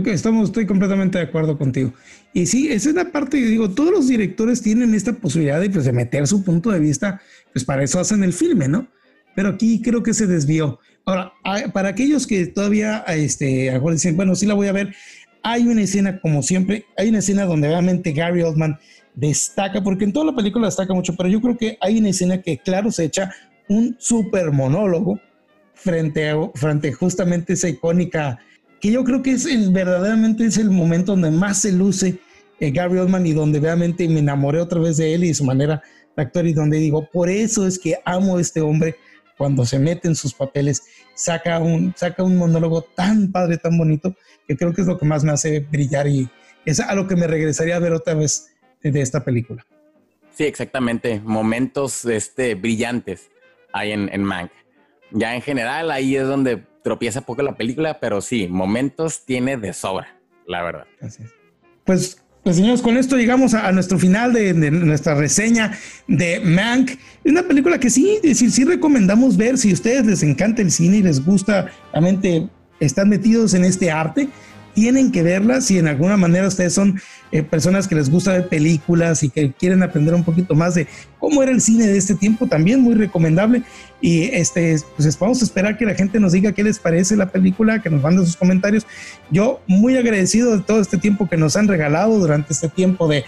Estamos, estoy completamente de acuerdo contigo. Y sí, esa es la parte, digo, todos los directores tienen esta posibilidad de, pues, de meter su punto de vista, pues para eso hacen el filme, ¿no? Pero aquí creo que se desvió. Ahora, para aquellos que todavía, este, a dicen, bueno, sí la voy a ver, hay una escena, como siempre, hay una escena donde realmente Gary Oldman destaca, porque en toda la película destaca mucho, pero yo creo que hay una escena que, claro, se echa un super monólogo frente a, frente justamente esa icónica, que yo creo que es el, verdaderamente es el momento donde más se luce eh, Gary Oldman y donde realmente me enamoré otra vez de él y de su manera de actuar y donde digo, por eso es que amo a este hombre cuando se mete en sus papeles, saca un, saca un monólogo tan padre, tan bonito, que creo que es lo que más me hace brillar y es a lo que me regresaría a ver otra vez de esta película. Sí, exactamente. Momentos este, brillantes hay en, en Mank. Ya en general ahí es donde tropieza poco la película, pero sí, momentos tiene de sobra, la verdad. Pues, pues señores, con esto llegamos a, nuestro final de, nuestra reseña de Mank. Es una película que sí, sí recomendamos ver si a ustedes les encanta el cine y les gusta realmente están metidos en este arte, tienen que verla si en alguna manera ustedes son eh, personas que les gusta ver películas y que quieren aprender un poquito más de cómo era el cine de este tiempo, también muy recomendable. Y este, pues vamos a esperar que la gente nos diga qué les parece la película, que nos manden sus comentarios. Yo muy agradecido de todo este tiempo que nos han regalado durante este tiempo de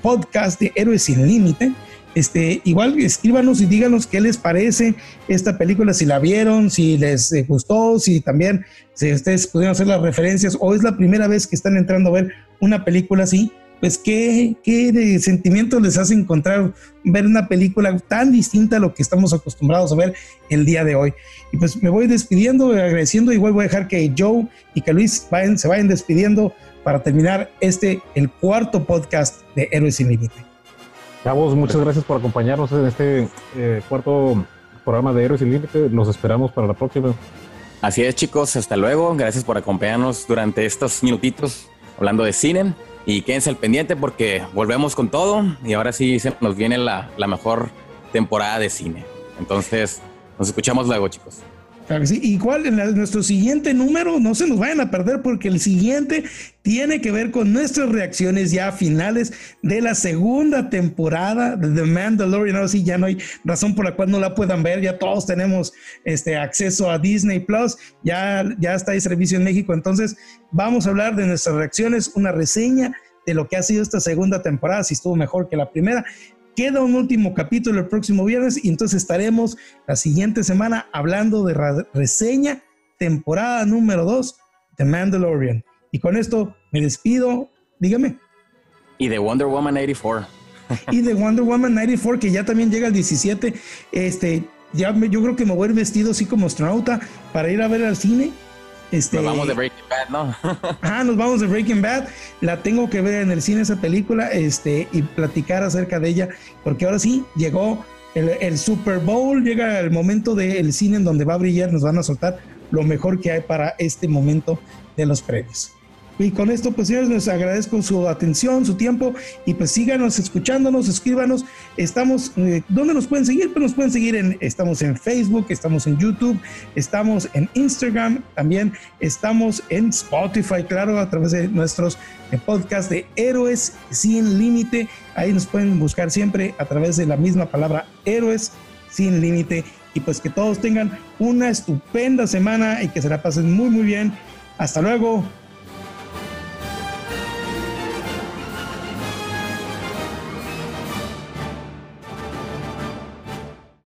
podcast de Héroes sin Límite. Este, igual escríbanos y díganos qué les parece esta película, si la vieron, si les eh, gustó, si también si ustedes pudieron hacer las referencias o es la primera vez que están entrando a ver una película así, pues qué, qué sentimientos les hace encontrar ver una película tan distinta a lo que estamos acostumbrados a ver el día de hoy. Y pues me voy despidiendo, agradeciendo, igual voy a dejar que Joe y que Luis vayan, se vayan despidiendo para terminar este, el cuarto podcast de Héroes sin Límite. Chavos, muchas gracias por acompañarnos en este eh, cuarto programa de Héroes sin Límite. Los esperamos para la próxima. Así es, chicos. Hasta luego. Gracias por acompañarnos durante estos minutitos hablando de cine. Y quédense al pendiente porque volvemos con todo. Y ahora sí se nos viene la, la mejor temporada de cine. Entonces, nos escuchamos luego, chicos. Claro que sí. Igual en nuestro siguiente número, no se nos vayan a perder porque el siguiente tiene que ver con nuestras reacciones ya finales de la segunda temporada de The Mandalorian. Ahora sí, ya no hay razón por la cual no la puedan ver. Ya todos tenemos este acceso a Disney Plus. Ya, ya está el servicio en México. Entonces, vamos a hablar de nuestras reacciones, una reseña de lo que ha sido esta segunda temporada, si estuvo mejor que la primera. Queda un último capítulo el próximo viernes y entonces estaremos la siguiente semana hablando de reseña temporada número 2 de Mandalorian. Y con esto me despido. Dígame. Y de Wonder Woman 84. y de Wonder Woman 94 que ya también llega el 17. Este, ya yo creo que me voy a ir vestido así como astronauta para ir a ver al cine este, nos vamos de Breaking Bad, ¿no? [laughs] ah, nos vamos de Breaking Bad. La tengo que ver en el cine esa película este, y platicar acerca de ella, porque ahora sí llegó el, Super Bowl, llega el momento del cine en donde va a brillar, nos van a soltar lo mejor que hay para este momento de los premios. Y con esto, pues señores, les agradezco su atención, su tiempo y pues síganos escuchándonos, escríbanos. Estamos, eh, ¿dónde nos pueden seguir? Pues nos pueden seguir en, estamos en Facebook, estamos en YouTube, estamos en Instagram, también estamos en Spotify, claro, a través de nuestros eh, podcasts de Héroes sin Límite. Ahí nos pueden buscar siempre a través de la misma palabra Héroes sin Límite. Y pues que todos tengan una estupenda semana y que se la pasen muy, muy bien. Hasta luego.